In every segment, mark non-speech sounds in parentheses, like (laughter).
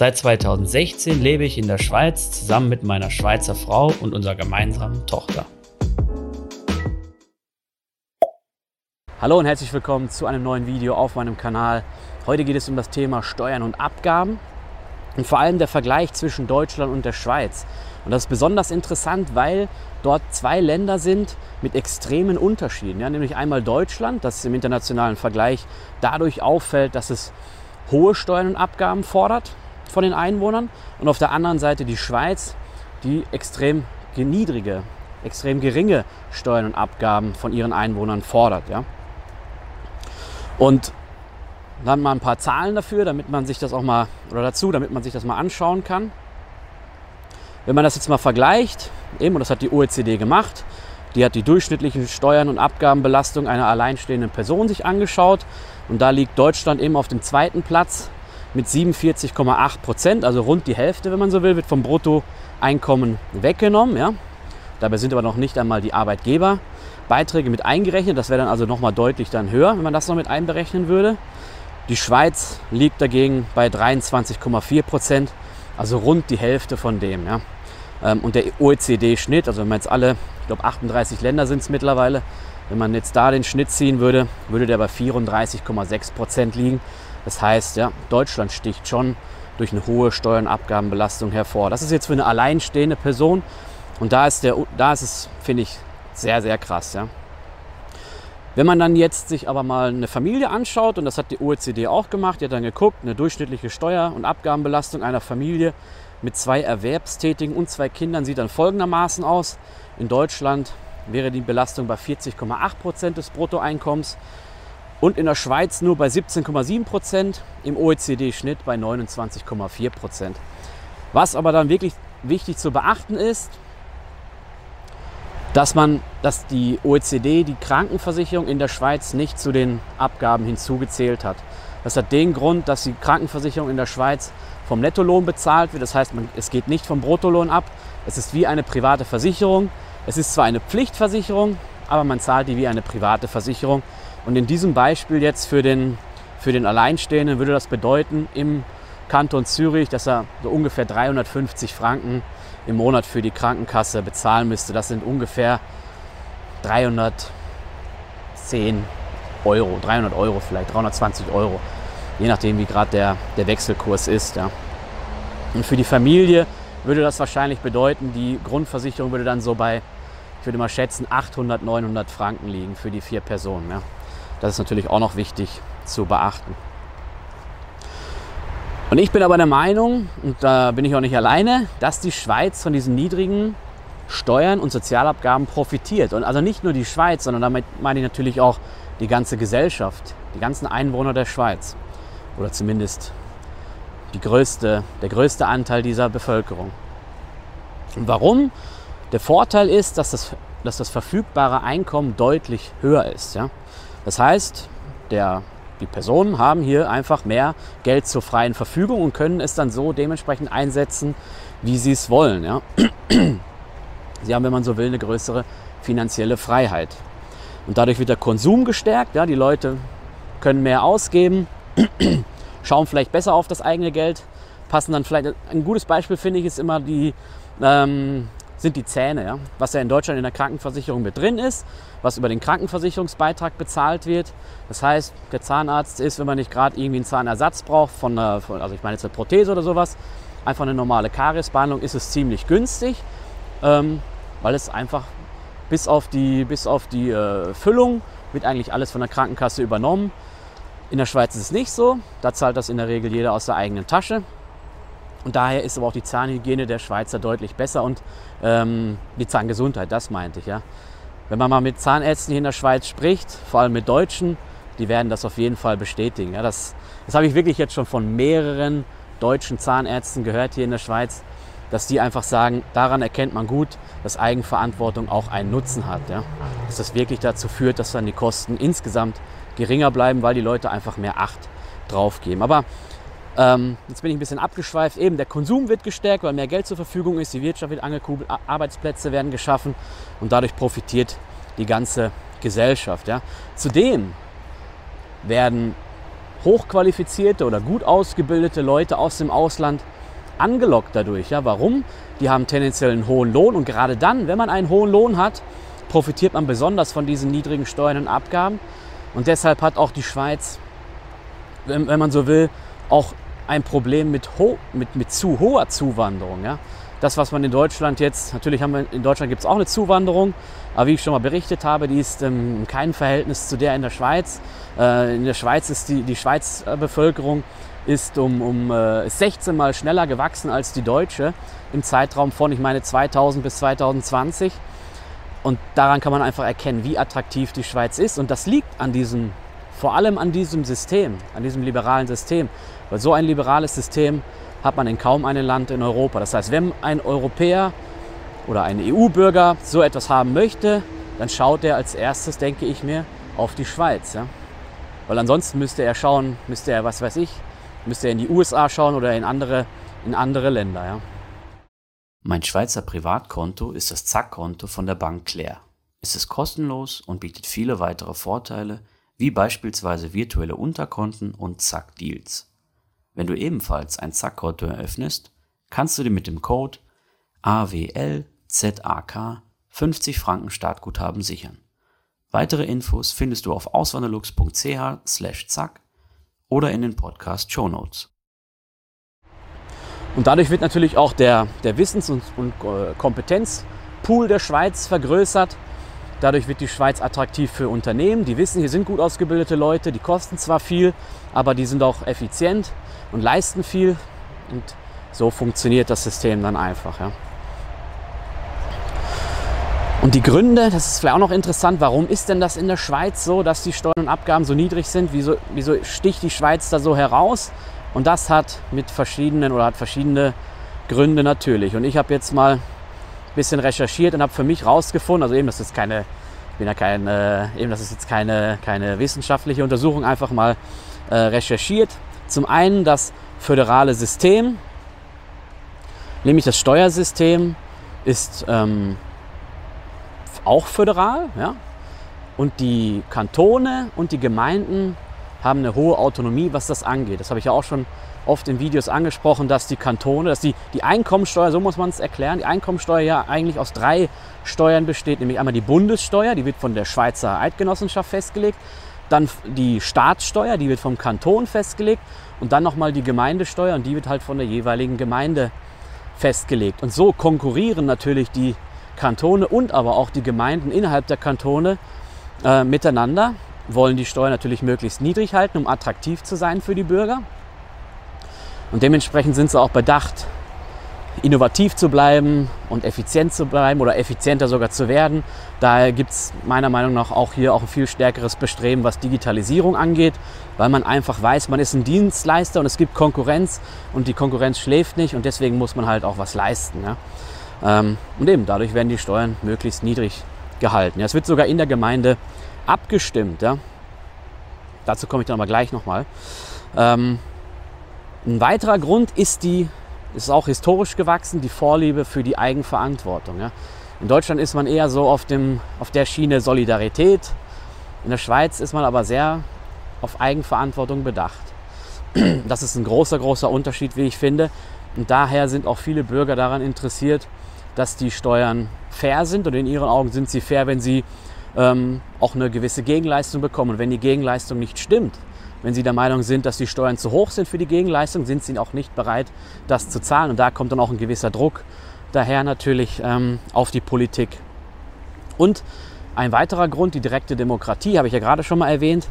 Seit 2016 lebe ich in der Schweiz zusammen mit meiner Schweizer Frau und unserer gemeinsamen Tochter. Hallo und herzlich willkommen zu einem neuen Video auf meinem Kanal. Heute geht es um das Thema Steuern und Abgaben und vor allem der Vergleich zwischen Deutschland und der Schweiz. Und das ist besonders interessant, weil dort zwei Länder sind mit extremen Unterschieden. Ja, nämlich einmal Deutschland, das im internationalen Vergleich dadurch auffällt, dass es hohe Steuern und Abgaben fordert von den Einwohnern. Und auf der anderen Seite die Schweiz, die extrem niedrige, extrem geringe Steuern und Abgaben von ihren Einwohnern fordert. Ja. Und dann mal ein paar Zahlen dafür, damit man sich das auch mal, oder dazu, damit man sich das mal anschauen kann. Wenn man das jetzt mal vergleicht, eben, und das hat die OECD gemacht, die hat die durchschnittlichen Steuern und Abgabenbelastung einer alleinstehenden Person sich angeschaut. Und da liegt Deutschland eben auf dem zweiten Platz mit 47,8 Prozent, also rund die Hälfte, wenn man so will, wird vom Bruttoeinkommen weggenommen. Ja. Dabei sind aber noch nicht einmal die Arbeitgeber Beiträge mit eingerechnet. Das wäre dann also nochmal deutlich dann höher, wenn man das noch mit einberechnen würde. Die Schweiz liegt dagegen bei 23,4 Prozent, also rund die Hälfte von dem. Ja. Ähm, und der OECD-Schnitt, also wenn man jetzt alle, ich glaube 38 Länder sind es mittlerweile, wenn man jetzt da den Schnitt ziehen würde, würde der bei 34,6 Prozent liegen. Das heißt, ja, Deutschland sticht schon durch eine hohe Steuern- und Abgabenbelastung hervor. Das ist jetzt für eine alleinstehende Person und da ist, der, da ist es, finde ich, sehr, sehr krass. Ja. Wenn man dann jetzt sich aber mal eine Familie anschaut, und das hat die OECD auch gemacht, die hat dann geguckt, eine durchschnittliche Steuer- und Abgabenbelastung einer Familie mit zwei Erwerbstätigen und zwei Kindern sieht dann folgendermaßen aus. In Deutschland wäre die Belastung bei 40,8 Prozent des Bruttoeinkommens und in der Schweiz nur bei 17,7 Prozent, im OECD-Schnitt bei 29,4 Prozent. Was aber dann wirklich wichtig zu beachten ist, dass man, dass die OECD die Krankenversicherung in der Schweiz nicht zu den Abgaben hinzugezählt hat. Das hat den Grund, dass die Krankenversicherung in der Schweiz vom Nettolohn bezahlt wird. Das heißt, man, es geht nicht vom Bruttolohn ab. Es ist wie eine private Versicherung. Es ist zwar eine Pflichtversicherung, aber man zahlt die wie eine private Versicherung. Und in diesem Beispiel jetzt für den, für den Alleinstehenden würde das bedeuten, im Kanton Zürich, dass er so ungefähr 350 Franken im Monat für die Krankenkasse bezahlen müsste. Das sind ungefähr 310 Euro, 300 Euro vielleicht, 320 Euro, je nachdem wie gerade der, der Wechselkurs ist. Ja. Und für die Familie würde das wahrscheinlich bedeuten, die Grundversicherung würde dann so bei, ich würde mal schätzen, 800, 900 Franken liegen für die vier Personen. Ja. Das ist natürlich auch noch wichtig zu beachten. Und ich bin aber der Meinung, und da bin ich auch nicht alleine, dass die Schweiz von diesen niedrigen Steuern und Sozialabgaben profitiert. Und also nicht nur die Schweiz, sondern damit meine ich natürlich auch die ganze Gesellschaft, die ganzen Einwohner der Schweiz. Oder zumindest die größte, der größte Anteil dieser Bevölkerung. Und warum? Der Vorteil ist, dass das, dass das verfügbare Einkommen deutlich höher ist. Ja? Das heißt, der die Personen haben hier einfach mehr Geld zur freien Verfügung und können es dann so dementsprechend einsetzen, wie sie es wollen. Ja. (clears throat) Sie haben, wenn man so will, eine größere finanzielle Freiheit. Und dadurch wird der Konsum gestärkt. Ja. Die Leute können mehr ausgeben, (clears throat) schauen vielleicht besser auf das eigene Geld, passen dann vielleicht. Ein gutes Beispiel finde ich ist immer die ähm, sind die Zähne. Ja? Was ja in Deutschland in der Krankenversicherung mit drin ist, was über den Krankenversicherungsbeitrag bezahlt wird. Das heißt, der Zahnarzt ist, wenn man nicht gerade irgendwie einen Zahnersatz braucht, von, einer, von, also ich meine jetzt eine Prothese oder sowas, einfach eine normale Kariesbehandlung, ist es ziemlich günstig, ähm, weil es einfach bis auf die, bis auf die äh, Füllung wird eigentlich alles von der Krankenkasse übernommen. In der Schweiz ist es nicht so. Da zahlt das in der Regel jeder aus der eigenen Tasche. Und daher ist aber auch die Zahnhygiene der Schweizer deutlich besser und ähm, die Zahngesundheit, das meinte ich. Ja. Wenn man mal mit Zahnärzten hier in der Schweiz spricht, vor allem mit Deutschen, die werden das auf jeden Fall bestätigen. Ja. Das, das habe ich wirklich jetzt schon von mehreren deutschen Zahnärzten gehört hier in der Schweiz, dass die einfach sagen, daran erkennt man gut, dass Eigenverantwortung auch einen Nutzen hat. Ja? Dass das wirklich dazu führt, dass dann die Kosten insgesamt geringer bleiben, weil die Leute einfach mehr Acht drauf geben. Aber ähm, jetzt bin ich ein bisschen abgeschweift. Eben der Konsum wird gestärkt, weil mehr Geld zur Verfügung ist, die Wirtschaft wird angekurbelt, Arbeitsplätze werden geschaffen und dadurch profitiert die ganze Gesellschaft. Ja? Zudem werden hochqualifizierte oder gut ausgebildete Leute aus dem Ausland angelockt dadurch. Ja, warum? Die haben tendenziell einen hohen Lohn und gerade dann, wenn man einen hohen Lohn hat, profitiert man besonders von diesen niedrigen Steuern und Abgaben. Und deshalb hat auch die Schweiz, wenn, wenn man so will, auch ein Problem mit, mit, mit zu hoher Zuwanderung. Ja? Das, was man in Deutschland jetzt, natürlich haben wir in Deutschland gibt es auch eine Zuwanderung, aber wie ich schon mal berichtet habe, die ist ähm, in keinem Verhältnis zu der in der Schweiz. Äh, in der Schweiz ist die, die Schweizer Bevölkerung ist um, um äh, 16 Mal schneller gewachsen als die deutsche im Zeitraum von, ich meine, 2000 bis 2020. Und daran kann man einfach erkennen, wie attraktiv die Schweiz ist. Und das liegt an diesem, vor allem an diesem System, an diesem liberalen System. Weil so ein liberales System hat man in kaum einem Land in Europa. Das heißt, wenn ein Europäer oder ein EU-Bürger so etwas haben möchte, dann schaut er als erstes, denke ich mir, auf die Schweiz. Ja? Weil ansonsten müsste er schauen, müsste er, was weiß ich, müsst ihr in die USA schauen oder in andere, in andere Länder. Ja. Mein Schweizer Privatkonto ist das Zack-Konto von der Bank Claire. Es ist kostenlos und bietet viele weitere Vorteile, wie beispielsweise virtuelle Unterkonten und Zack-Deals. Wenn du ebenfalls ein Zack-Konto eröffnest, kannst du dir mit dem Code AWLZAK 50 Franken Startguthaben sichern. Weitere Infos findest du auf auswanderlux.ch/zack oder in den Podcast Show Notes. Und dadurch wird natürlich auch der, der Wissens- und, und äh, Kompetenzpool der Schweiz vergrößert. Dadurch wird die Schweiz attraktiv für Unternehmen, die wissen, hier sind gut ausgebildete Leute, die kosten zwar viel, aber die sind auch effizient und leisten viel. Und so funktioniert das System dann einfach. Ja. Und die Gründe, das ist vielleicht auch noch interessant, warum ist denn das in der Schweiz so, dass die Steuern und Abgaben so niedrig sind? Wieso, wieso sticht die Schweiz da so heraus? Und das hat mit verschiedenen oder hat verschiedene Gründe natürlich. Und ich habe jetzt mal bisschen recherchiert und habe für mich rausgefunden, also eben, das ist keine, ich bin ja kein, äh, eben, das ist jetzt keine, keine wissenschaftliche Untersuchung, einfach mal äh, recherchiert. Zum einen das föderale System, nämlich das Steuersystem ist ähm, auch föderal. Ja? Und die Kantone und die Gemeinden haben eine hohe Autonomie, was das angeht. Das habe ich ja auch schon oft in Videos angesprochen, dass die Kantone, dass die, die Einkommensteuer, so muss man es erklären, die Einkommensteuer ja eigentlich aus drei Steuern besteht, nämlich einmal die Bundessteuer, die wird von der Schweizer Eidgenossenschaft festgelegt, dann die Staatssteuer, die wird vom Kanton festgelegt und dann nochmal die Gemeindesteuer und die wird halt von der jeweiligen Gemeinde festgelegt. Und so konkurrieren natürlich die Kantone und aber auch die Gemeinden innerhalb der Kantone äh, miteinander, wollen die Steuern natürlich möglichst niedrig halten, um attraktiv zu sein für die Bürger. Und dementsprechend sind sie auch bedacht, innovativ zu bleiben und effizient zu bleiben oder effizienter sogar zu werden. Daher gibt es meiner Meinung nach auch hier auch ein viel stärkeres Bestreben, was Digitalisierung angeht, weil man einfach weiß, man ist ein Dienstleister und es gibt Konkurrenz und die Konkurrenz schläft nicht und deswegen muss man halt auch was leisten. Ja. Ähm, und eben dadurch werden die Steuern möglichst niedrig gehalten. Es wird sogar in der Gemeinde abgestimmt. Ja. Dazu komme ich dann aber gleich nochmal. Ähm, ein weiterer Grund ist die, ist auch historisch gewachsen, die Vorliebe für die Eigenverantwortung. Ja. In Deutschland ist man eher so auf, dem, auf der Schiene Solidarität. In der Schweiz ist man aber sehr auf Eigenverantwortung bedacht. (clears throat) Das ist ein großer, großer Unterschied, wie ich finde. Und daher sind auch viele Bürger daran interessiert, dass die Steuern fair sind und in ihren Augen sind sie fair, wenn sie ähm, auch eine gewisse Gegenleistung bekommen. Und wenn die Gegenleistung nicht stimmt, wenn sie der Meinung sind, dass die Steuern zu hoch sind für die Gegenleistung, sind sie auch nicht bereit, das zu zahlen. Und da kommt dann auch ein gewisser Druck daher natürlich ähm, auf die Politik. Und ein weiterer Grund, die direkte Demokratie, habe ich ja gerade schon mal erwähnt,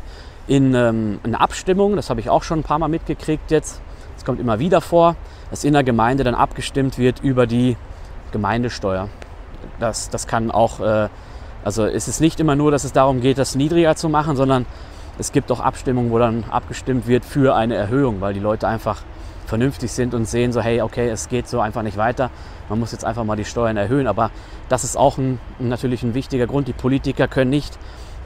in ähm, einer Abstimmung, das habe ich auch schon ein paar Mal mitgekriegt jetzt, es kommt immer wieder vor, dass in der Gemeinde dann abgestimmt wird über die Gemeindesteuer. Das, das kann auch, äh, also es ist nicht immer nur, dass es darum geht, das niedriger zu machen, sondern es gibt auch Abstimmungen, wo dann abgestimmt wird für eine Erhöhung, weil die Leute einfach vernünftig sind und sehen so, hey, okay, es geht so einfach nicht weiter. Man muss jetzt einfach mal die Steuern erhöhen. Aber das ist auch ein, natürlich ein wichtiger Grund. Die Politiker können nicht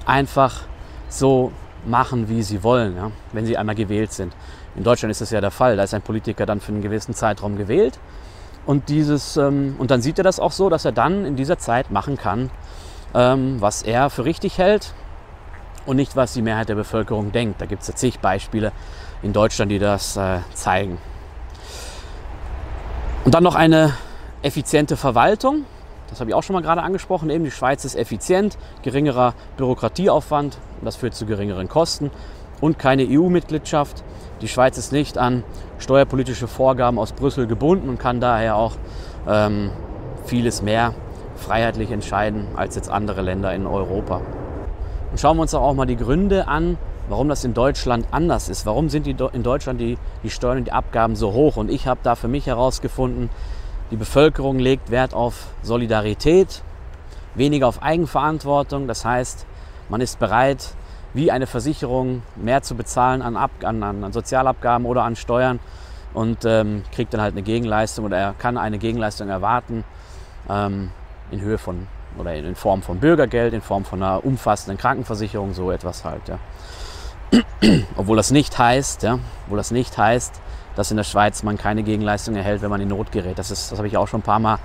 einfach so machen, wie sie wollen, ja, wenn sie einmal gewählt sind. In Deutschland ist das ja der Fall. Da ist ein Politiker dann für einen gewissen Zeitraum gewählt. Und, dieses, ähm, und dann sieht er das auch so, dass er dann in dieser Zeit machen kann, ähm, was er für richtig hält und nicht, was die Mehrheit der Bevölkerung denkt. Da gibt es zig Beispiele in Deutschland, die das äh, zeigen. Und dann noch eine effiziente Verwaltung. Das habe ich auch schon mal gerade angesprochen. Eben die Schweiz ist effizient, geringerer Bürokratieaufwand das führt zu geringeren Kosten und keine EU-Mitgliedschaft. Die Schweiz ist nicht an steuerpolitische Vorgaben aus Brüssel gebunden und kann daher auch ähm, vieles mehr freiheitlich entscheiden als jetzt andere Länder in Europa. Und schauen wir uns auch mal die Gründe an, warum das in Deutschland anders ist. Warum sind die in Deutschland die, die Steuern und die Abgaben so hoch? Und ich habe da für mich herausgefunden, die Bevölkerung legt Wert auf Solidarität, weniger auf Eigenverantwortung. Das heißt, man ist bereit, wie eine Versicherung mehr zu bezahlen an, Ab an, an Sozialabgaben oder an Steuern und ähm, kriegt dann halt eine Gegenleistung oder er kann eine Gegenleistung erwarten ähm, in Höhe von oder in Form von Bürgergeld, in Form von einer umfassenden Krankenversicherung, so etwas halt. Ja. (clears throat) Obwohl das nicht heißt, ja, obwohl das nicht heißt, dass in der Schweiz man keine Gegenleistung erhält, wenn man in Not gerät. Das, ist, das habe ich auch schon ein paar Mal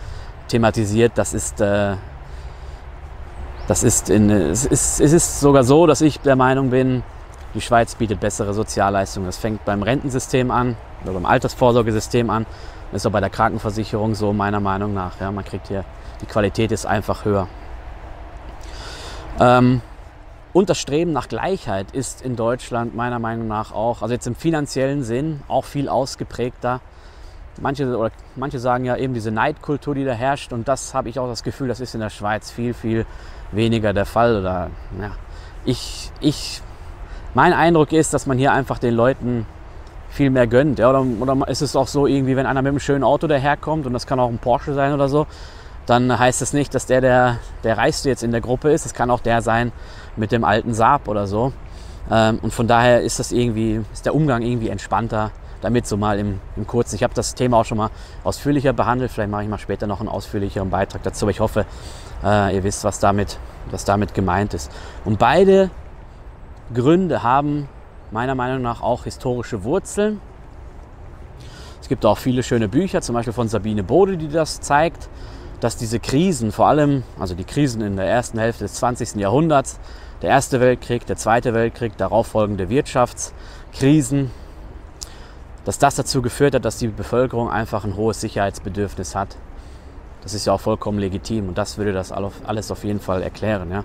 thematisiert. Das ist, äh, das ist, in, es, ist, es ist sogar so, dass ich der Meinung bin, die Schweiz bietet bessere Sozialleistungen. Das fängt beim Rentensystem an oder beim Altersvorsorgesystem an. Das ist auch bei der Krankenversicherung so, meiner Meinung nach. Ja, man kriegt hier, die Qualität ist einfach höher. Ähm, und das Streben nach Gleichheit ist in Deutschland meiner Meinung nach auch, also jetzt im finanziellen Sinn, auch viel ausgeprägter. Manche, oder manche sagen ja eben diese Neidkultur, die da herrscht. Und das habe ich auch das Gefühl, das ist in der Schweiz viel, viel weniger der Fall. Oder, ja, ich, ich, mein Eindruck ist, dass man hier einfach den Leuten viel mehr gönnt. Ja? Oder, oder ist es auch so irgendwie, wenn einer mit einem schönen Auto daherkommt und das kann auch ein Porsche sein oder so, dann heißt es das nicht, dass der, der der Reichste jetzt in der Gruppe ist. Es kann auch der sein mit dem alten Saab oder so. Ähm, und von daher ist das irgendwie, ist der Umgang irgendwie entspannter damit so mal im, im Kurzen. Ich habe das Thema auch schon mal ausführlicher behandelt. Vielleicht mache ich mal später noch einen ausführlicheren Beitrag dazu. Aber ich hoffe, äh, ihr wisst, was damit, was damit gemeint ist. Und beide Gründe haben meiner Meinung nach auch historische Wurzeln. Es gibt auch viele schöne Bücher, zum Beispiel von Sabine Bode, die das zeigt dass diese Krisen, vor allem also die Krisen in der ersten Hälfte des 20. Jahrhunderts, der Erste Weltkrieg, der Zweite Weltkrieg, darauf folgende Wirtschaftskrisen, dass das dazu geführt hat, dass die Bevölkerung einfach ein hohes Sicherheitsbedürfnis hat. Das ist ja auch vollkommen legitim und das würde das alles auf jeden Fall erklären, ja?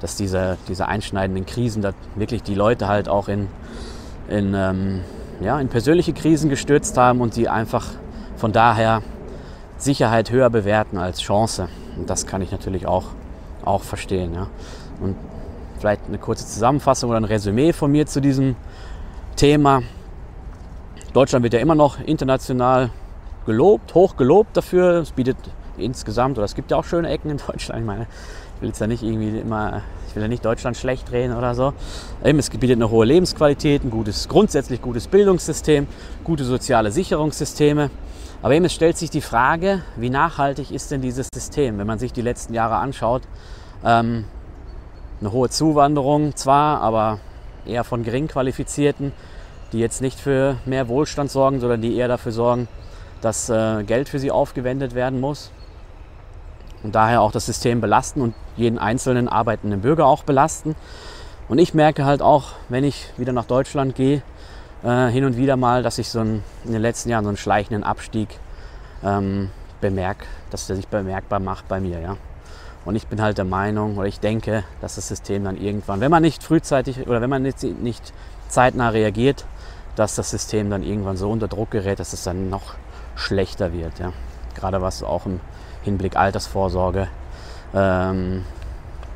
dass diese, diese einschneidenden Krisen, wirklich die Leute halt auch in, in, ähm, ja, in persönliche Krisen gestürzt haben und die einfach von daher Sicherheit höher bewerten als Chance. Und das kann ich natürlich auch, auch verstehen. Ja. Und vielleicht eine kurze Zusammenfassung oder ein Resümee von mir zu diesem Thema. Deutschland wird ja immer noch international gelobt, hoch gelobt dafür. Es bietet insgesamt, oder es gibt ja auch schöne Ecken in (laughs) Deutschland. Ich meine, ich will jetzt ja nicht irgendwie immer, ich will ja nicht Deutschland schlecht reden oder so. Es bietet eine hohe Lebensqualität, ein gutes, grundsätzlich gutes Bildungssystem, gute soziale Sicherungssysteme. Aber eben es stellt sich die Frage, wie nachhaltig ist denn dieses System, wenn man sich die letzten Jahre anschaut. Ähm, eine hohe Zuwanderung zwar, aber eher von gering qualifizierten, die jetzt nicht für mehr Wohlstand sorgen, sondern die eher dafür sorgen, dass äh, Geld für sie aufgewendet werden muss. Und daher auch das System belasten und jeden einzelnen arbeitenden Bürger auch belasten. Und ich merke halt auch, wenn ich wieder nach Deutschland gehe, äh, hin und wieder mal, dass ich so einen, in den letzten Jahren so einen schleichenden Abstieg ähm, bemerke, dass der sich bemerkbar macht bei mir. Ja. Und ich bin halt der Meinung oder ich denke, dass das System dann irgendwann, wenn man nicht frühzeitig oder wenn man nicht, nicht zeitnah reagiert, dass das System dann irgendwann so unter Druck gerät, dass es dann noch schlechter wird. Ja. Gerade was auch im Hinblick Altersvorsorge ähm,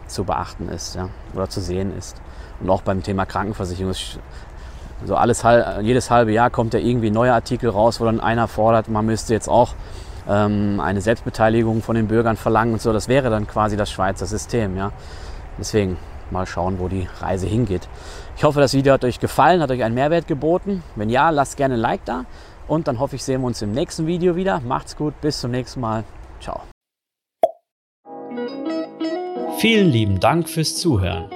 zu beachten ist ja, oder zu sehen ist. Und auch beim Thema Krankenversicherung. Also alles, jedes halbe Jahr kommt ja irgendwie ein neuer Artikel raus, wo dann einer fordert, man müsste jetzt auch ähm, eine Selbstbeteiligung von den Bürgern verlangen und so. Das wäre dann quasi das Schweizer System. Ja. Deswegen mal schauen, wo die Reise hingeht. Ich hoffe, das Video hat euch gefallen, hat euch einen Mehrwert geboten. Wenn ja, lasst gerne ein Like da Und dann hoffe ich, sehen wir uns im nächsten Video wieder. Macht's gut, bis zum nächsten Mal. Ciao. Vielen lieben Dank fürs Zuhören.